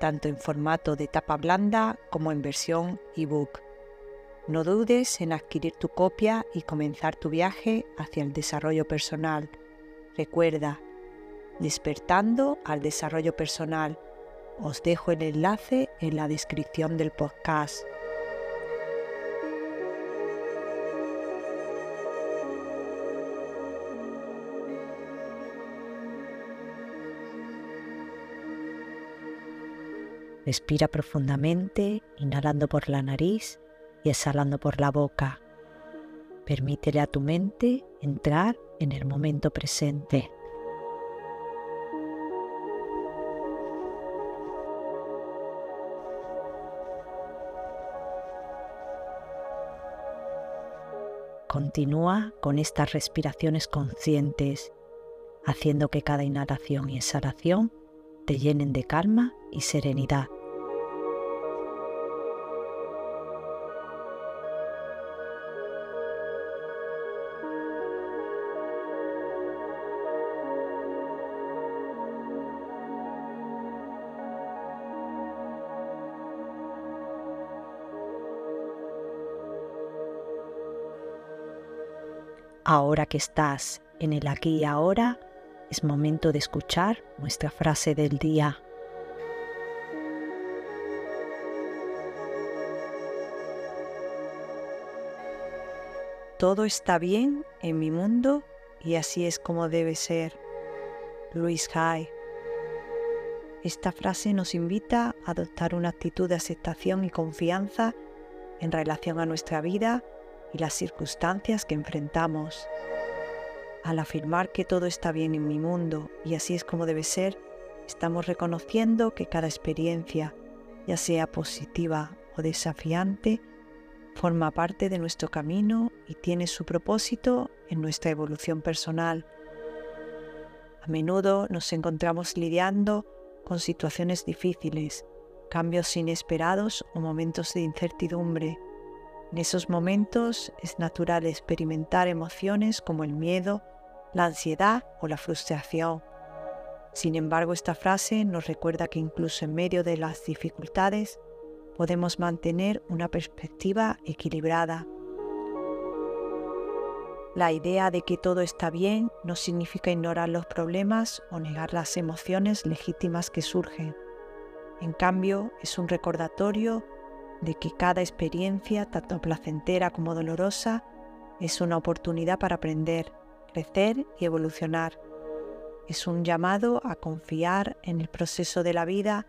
tanto en formato de tapa blanda como en versión ebook. No dudes en adquirir tu copia y comenzar tu viaje hacia el desarrollo personal. Recuerda, despertando al desarrollo personal. Os dejo el enlace en la descripción del podcast. Respira profundamente, inhalando por la nariz y exhalando por la boca. Permítele a tu mente entrar en el momento presente. Continúa con estas respiraciones conscientes, haciendo que cada inhalación y exhalación te llenen de calma y serenidad. Ahora que estás en el aquí y ahora, es momento de escuchar nuestra frase del día. Todo está bien en mi mundo y así es como debe ser. Luis Hay. Esta frase nos invita a adoptar una actitud de aceptación y confianza en relación a nuestra vida y las circunstancias que enfrentamos. Al afirmar que todo está bien en mi mundo y así es como debe ser, estamos reconociendo que cada experiencia, ya sea positiva o desafiante, forma parte de nuestro camino y tiene su propósito en nuestra evolución personal. A menudo nos encontramos lidiando con situaciones difíciles, cambios inesperados o momentos de incertidumbre en esos momentos es natural experimentar emociones como el miedo, la ansiedad o la frustración. Sin embargo, esta frase nos recuerda que incluso en medio de las dificultades podemos mantener una perspectiva equilibrada. La idea de que todo está bien no significa ignorar los problemas o negar las emociones legítimas que surgen. En cambio, es un recordatorio de que cada experiencia, tanto placentera como dolorosa, es una oportunidad para aprender, crecer y evolucionar. Es un llamado a confiar en el proceso de la vida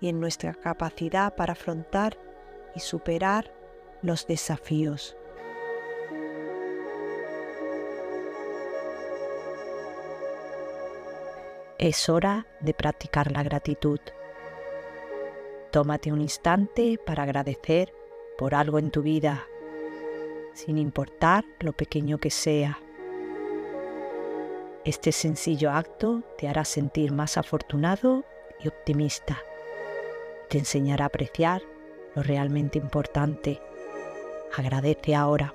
y en nuestra capacidad para afrontar y superar los desafíos. Es hora de practicar la gratitud. Tómate un instante para agradecer por algo en tu vida, sin importar lo pequeño que sea. Este sencillo acto te hará sentir más afortunado y optimista. Te enseñará a apreciar lo realmente importante. Agradece ahora.